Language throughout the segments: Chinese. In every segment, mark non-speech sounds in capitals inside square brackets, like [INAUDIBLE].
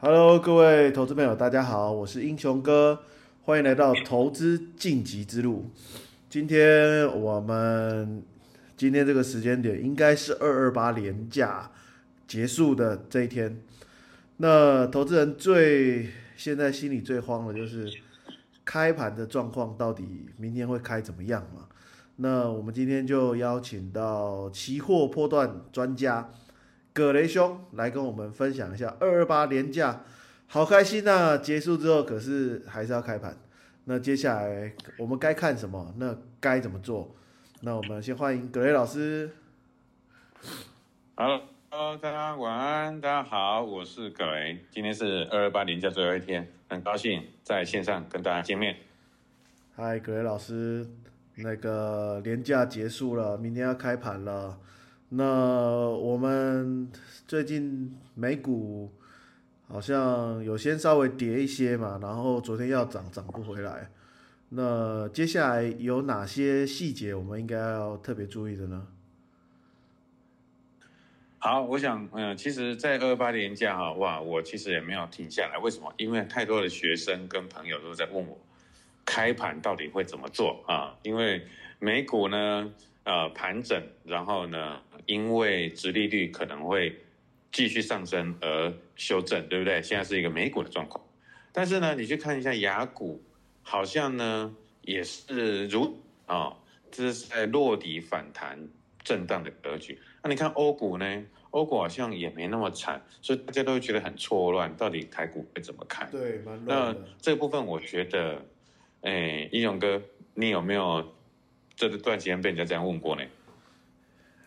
Hello，各位投资朋友，大家好，我是英雄哥，欢迎来到投资晋级之路。今天我们今天这个时间点应该是二二八连假结束的这一天。那投资人最现在心里最慌的就是开盘的状况，到底明天会开怎么样嘛？那我们今天就邀请到期货波段专家葛雷兄来跟我们分享一下二二八连假，好开心呐！结束之后可是还是要开盘，那接下来我们该看什么？那该怎么做？那我们先欢迎葛雷老师。Hello，大家晚安，大家好，我是葛雷，今天是二二八年假最后一天，很高兴在线上跟大家见面。嗨，葛雷老师，那个年假结束了，明天要开盘了。那我们最近美股好像有先稍微跌一些嘛，然后昨天要涨涨不回来。那接下来有哪些细节我们应该要特别注意的呢？好，我想，嗯、其实，在二八年假哈，哇，我其实也没有停下来，为什么？因为太多的学生跟朋友都在问我，开盘到底会怎么做啊？因为美股呢，呃，盘整，然后呢，因为殖利率可能会继续上升而修正，对不对？现在是一个美股的状况，但是呢，你去看一下雅股，好像呢也是如啊，这是在落底反弹震荡的格局。那你看欧股呢？欧股好像也没那么惨，所以大家都会觉得很错乱，到底台股会怎么看？对，蛮那乱的。这部分我觉得，哎，英勇哥，你有没有这段时间被人家这样问过呢？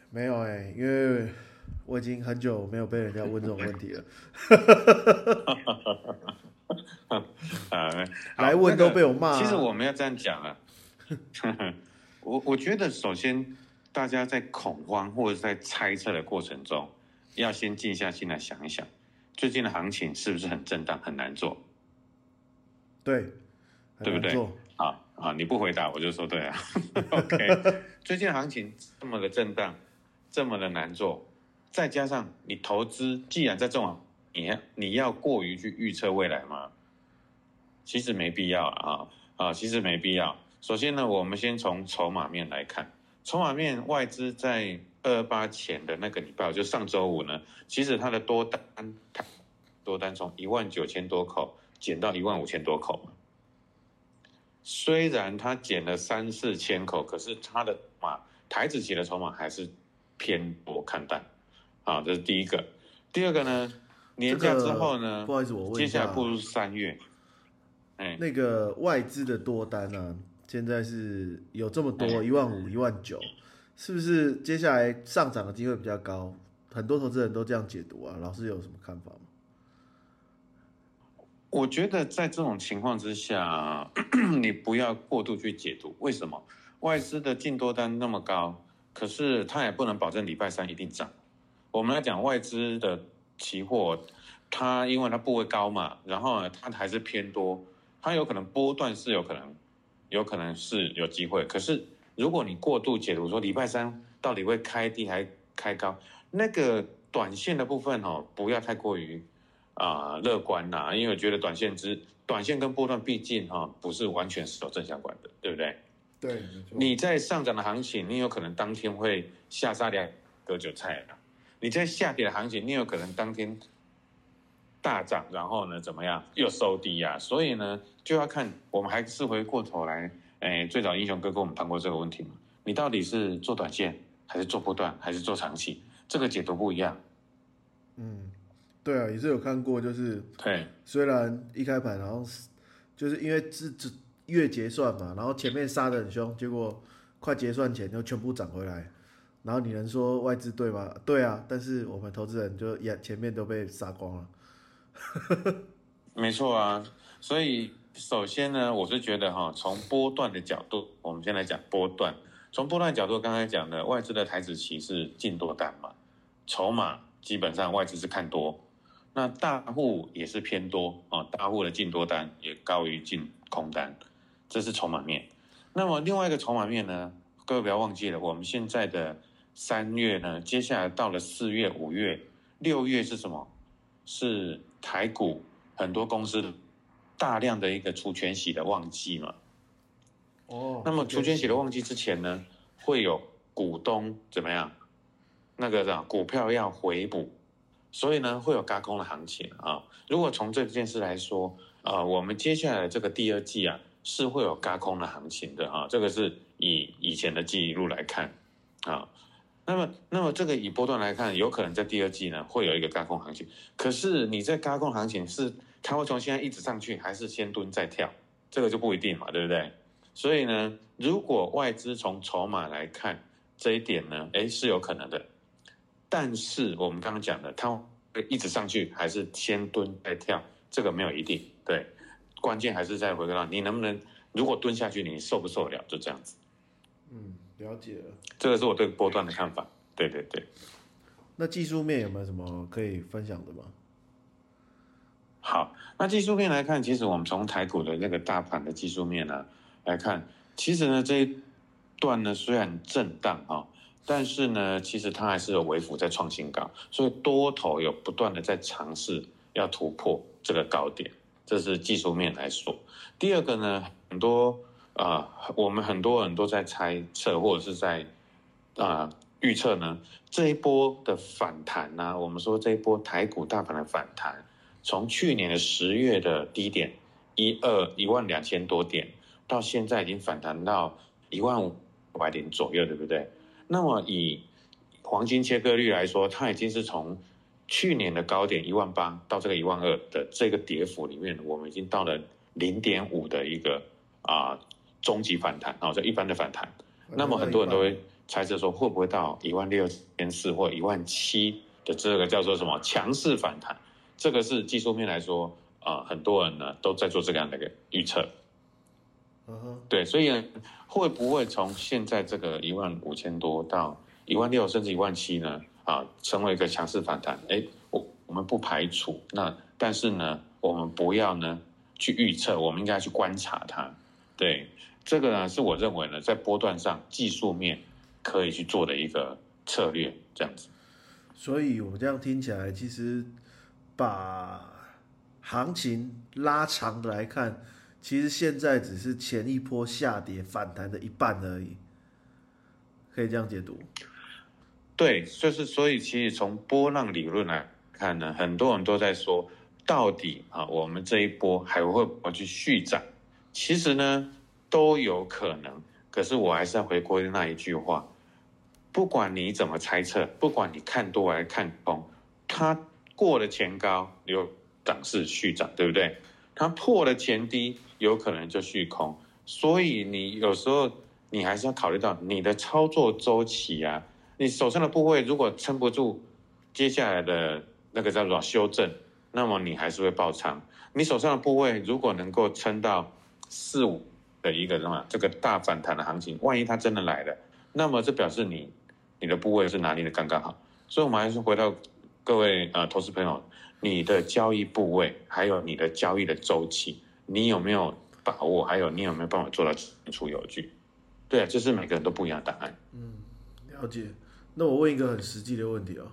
没有哎、因为我已经很久没有被人家问这种问题了，[LAUGHS] 啊，来问都被我骂、其实我们要这样讲啊，我 [LAUGHS] 我觉得首先大家在恐慌或者在猜测的过程中，要先静下心来想一想，最近的行情是不是很震荡很难做？对，很对不对啊啊！你不回答我就说对啊。[LAUGHS] OK，最近行情这么的震荡，这么的难做，再加上你投资，既然在这种，你你要过于去预测未来吗？其实没必要啊啊，其实没必要。首先呢，我们先从筹码面来看，筹码面外资在二八前的那个礼拜，就上周五呢，其实它的多单多单从一万九千多口减到一万五千多口。虽然他减了三四千口，可是他的码台子期的筹码还是偏多看淡，啊，这是第一个。第二个呢，年假之后呢，不好意思，我问接下来，步入三月，哎，那个外资的多单啊，现在是有这么多，哎一万五、一万九，是不是接下来上涨的机会比较高？很多投资人都这样解读啊，老师有什么看法吗？我觉得在这种情况之下，你不要过度去解读。为什么外资的净多单那么高，可是它也不能保证礼拜三一定涨。我们来讲外资的期货，它因为它部位高嘛，然后，它还是偏多，它有可能波段是有可能，有可能是有机会。可是如果你过度解读说礼拜三到底会开低还开高，那个短线的部分哦，不要太过于啊、乐观呐、因为我觉得短线之短线跟波段毕竟哈、不是完全是有正相关的，对不对？对，你在上涨的行情，你有可能当天会下杀两割韭菜啊；你在下跌的行情，你有可能当天大涨，然后呢怎么样又收低呀、所以呢，就要看我们还是回过头来，哎，最早英雄哥跟我们谈过这个问题嘛，你到底是做短线，还是做波段，还是做长期？这个解读不一样。嗯，对啊，也是有看过，就是对，虽然一开盘，然后是就是因为是只月结算嘛，然后前面杀的很凶，结果快结算前就全部涨回来，然后你能说外资对吗？对啊，但是我们投资人就也前面都被杀光了。没错啊，所以首先呢，我是觉得哈，从波段的角度，我们先来讲波段。从波段角度，刚才讲的外资的台子期是净多单嘛，筹码基本上外资是看多，那大户也是偏多啊，大户的净多单也高于净空单，这是筹码面。那么另外一个筹码面呢，各位不要忘记了，我们现在的三月呢，接下来到了四月、五月、六月是什么？是台股很多公司大量的一个除权息的旺季嘛。哦，那么除权息的旺季之前呢，会有股东怎么样？那个的股票要回补，所以呢会有高空的行情啊。如果从这件事来说，呃，我们接下来这个第二季啊是会有高空的行情的啊。这个是以以前的记录来看啊。那么，那么这个以波段来看，有可能在第二季呢会有一个高空行情。可是你在高空行情是它会从现在一直上去，还是先蹲再跳？这个就不一定嘛，对不对？所以呢，如果外资从筹码来看这一点呢，哎，是有可能的。但是我们刚刚讲的，它会一直上去，还是先蹲再跳，这个没有一定。对，关键还是在回归到你能不能，如果蹲下去，你受不受得了？就这样子。嗯，了解了。这个是我对波段的看法。对对对。那技术面有没有什么可以分享的吗？好，那技术面来看，其实我们从台股的那个大盘的技术面呢来看，其实呢这一段呢虽然震荡啊，但是呢其实它还是有微幅在创新高，所以多头有不断的在尝试要突破这个高点，这是技术面来说。第二个呢，很多啊，我们很多人都在猜测或者是在啊预测呢，这一波的反弹呢，我们说这一波台股大盘的反弹。从去年的十月的低点一二一万两千多点，到现在已经反弹到一万五百点左右，对不对？那么以黄金切割率来说，它已经是从去年的高点一万八到这个一万二的这个跌幅里面，我们已经到了零点五的一个啊终极反弹啊，这一般的反弹。那么很多人都会猜测说，会不会到一万六千四或一万七的这个叫做什么强势反弹？这个是技术面来说，啊，很多人呢都在做这样的一个预测。嗯，对，所以呢，会不会从现在这个一万五千多到一万六，甚至一万七呢？啊，成为一个强势反弹？哎，我我们不排除。那但是呢，我们不要呢去预测，我们应该去观察它。对，这个呢是我认为呢，在波段上技术面可以去做的一个策略，这样子。所以我这样听起来，其实。把行情拉长的来看，其实现在只是前一波下跌反弹的一半而已，可以这样解读。对，就是所以其实从波浪理论来看呢，很多人都在说，到底啊，我们这一波还会不会去续涨？其实呢，都有可能。可是我还是要回归那一句话，不管你怎么猜测，不管你看多还是看空，它。过了前高有涨势续涨，对不对？它破了前低，有可能就续空。所以你有时候你还是要考虑到你的操作周期啊。你手上的部位如果撑不住接下来的那个叫做修正，那么你还是会爆仓。你手上的部位如果能够撑到四五的一个什么这个大反弹的行情，万一它真的来了，那么这表示你你的部位是拿捏的刚刚好。所以，我们还是回到。各位呃，投资朋友，你的交易部位，还有你的交易的周期，你有没有把握？还有你有没有办法做到清楚有据？对啊，这是每个人都不一样的答案。嗯，了解。那我问一个很实际的问题哦，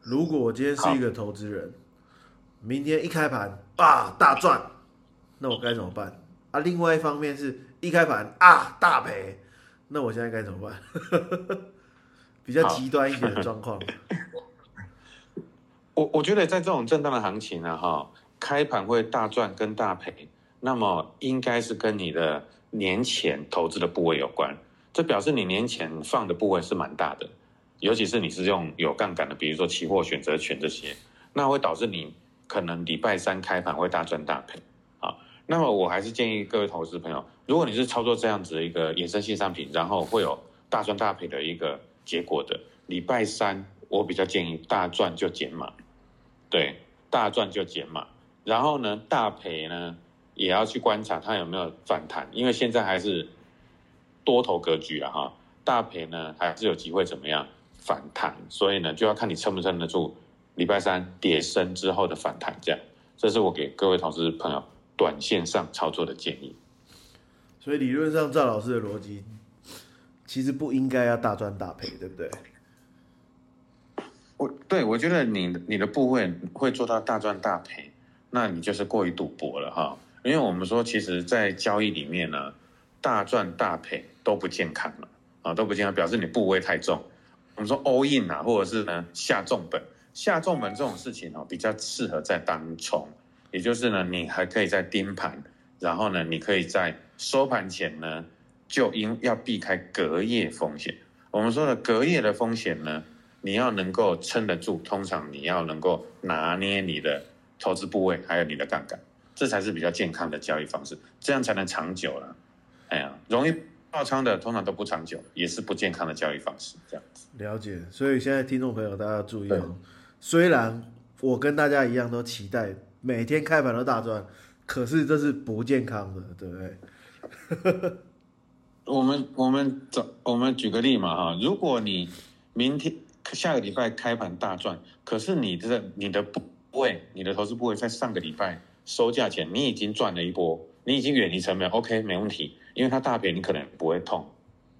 如果我今天是一个投资人，明天一开盘啊大赚，那我该怎么办？啊，另外一方面是一开盘啊大赔，那我现在该怎么办？[LAUGHS] 比较极端一点的状况。[LAUGHS] 我我觉得在这种震荡的行情呢，哈，开盘会大赚跟大赔，那么应该是跟你的年前投资的部位有关。这表示你年前放的部位是蛮大的，尤其是你是用有杠杆的，比如说期货、选择权这些，那会导致你可能礼拜三开盘会大赚大赔。啊，那么我还是建议各位投资朋友，如果你是操作这样子一个衍生性商品，然后会有大赚大赔的一个结果的，礼拜三我比较建议大赚就减码。对，大赚就减码，然后呢，大赔呢也要去观察它有没有反弹，因为现在还是多头格局啊哈，大赔呢还是有机会怎么样反弹，所以呢就要看你撑不撑得住礼拜三跌升之后的反弹这样，这是我给各位投资朋友短线上操作的建议。所以理论上赵老师的逻辑其实不应该要大赚大赔，对不对？我对我觉得你你的部位会做到大赚大赔，那你就是过于赌博了哈。因为我们说，其实，在交易里面呢，大赚大赔都不健康了啊，都不健康，表示你部位太重。我们说 all in 啊，或者是呢下重本，下重本这种事情哦，比较适合在当冲，也就是呢，你还可以在盯盘，然后呢，你可以在收盘前呢，就因要避开隔夜风险。我们说的隔夜的风险呢，你要能够撑得住，通常你要能够拿捏你的投资部位，还有你的杠杆。这才是比较健康的交易方式，这样才能长久了。哎呀，容易爆仓的通常都不长久，也是不健康的交易方式。这样子了解，所以现在听众朋友大家要注意哦。虽然我跟大家一样都期待每天开盘都大赚，可是这是不健康的，对不对？[LAUGHS] 我们我们走，我们举个例嘛哈，如果你明天下个礼拜开盘大赚，可是你的你的部位，你的投资部位在上个礼拜。收价钱，你已经赚了一波，你已经远离成本，OK，没问题，因为它大赔你可能不会痛，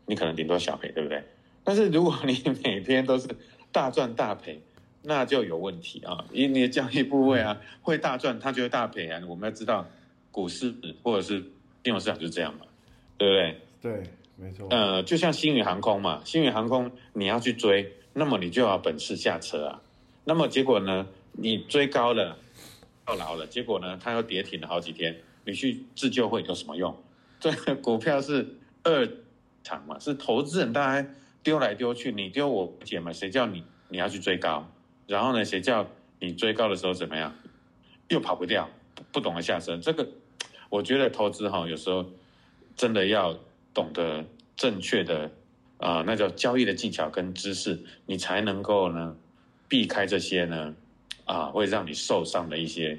你可能顶多小赔，对不对？但是如果你 [LAUGHS] 每天都是大赚大赔，那就有问题啊，因为你的交易部位啊会大赚，它就会大赔啊。我们要知道，股市或者是金融市场就是这样嘛，对不对？对，没错。呃，就像星宇航空嘛，星宇航空你要去追，那么你就要本事下车啊。那么结果呢，你追高了。套牢了，结果呢，它又跌停了好几天。你去自救会有什么用？这股票是二场嘛，是投资人大家丢来丢去，你丢我不捡嘛，谁叫你你要去追高？然后呢，谁叫你追高的时候怎么样？又跑不掉，不懂得下车。这个我觉得投资哈，有时候真的要懂得正确的啊，那叫交易的技巧跟知识，你才能够呢避开这些呢。啊，会让你受伤的一些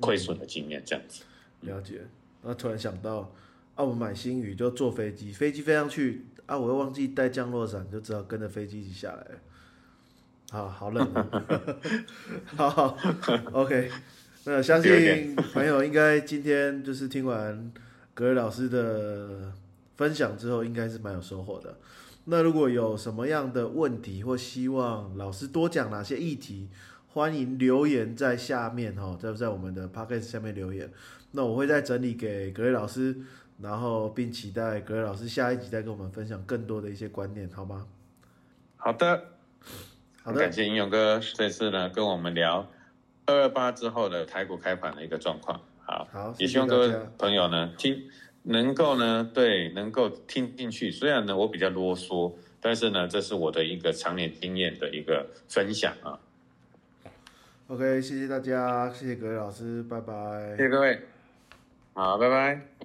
亏损的经验，这样子。了解。那突然想到，啊，我们买新宇就坐飞机，飞机飞上去，啊，我又忘记带降落伞，就只好跟着飞机一起下来。啊好冷啊！[LAUGHS] [LAUGHS] 好好，OK。那相信朋友应该今天就是听完格瑞老师的分享之后，应该是蛮有收获的。那如果有什么样的问题，或希望老师多讲哪些议题？欢迎留言在下面哈，在在我们的 podcast 下面留言，那我会再整理给格雷老师，然后并期待格雷老师下一集再跟我们分享更多的一些观念，好吗？好的，好的，感谢英勇哥这次呢跟我们聊二二八之后的台股开盘的一个状况，好，好，也希望各位朋友呢听能够呢对能够听进去，虽然呢我比较啰嗦，但是呢这是我的一个常年经验的一个分享啊。OK，谢谢大家，谢谢各位老师，拜拜。谢谢各位，好，拜拜。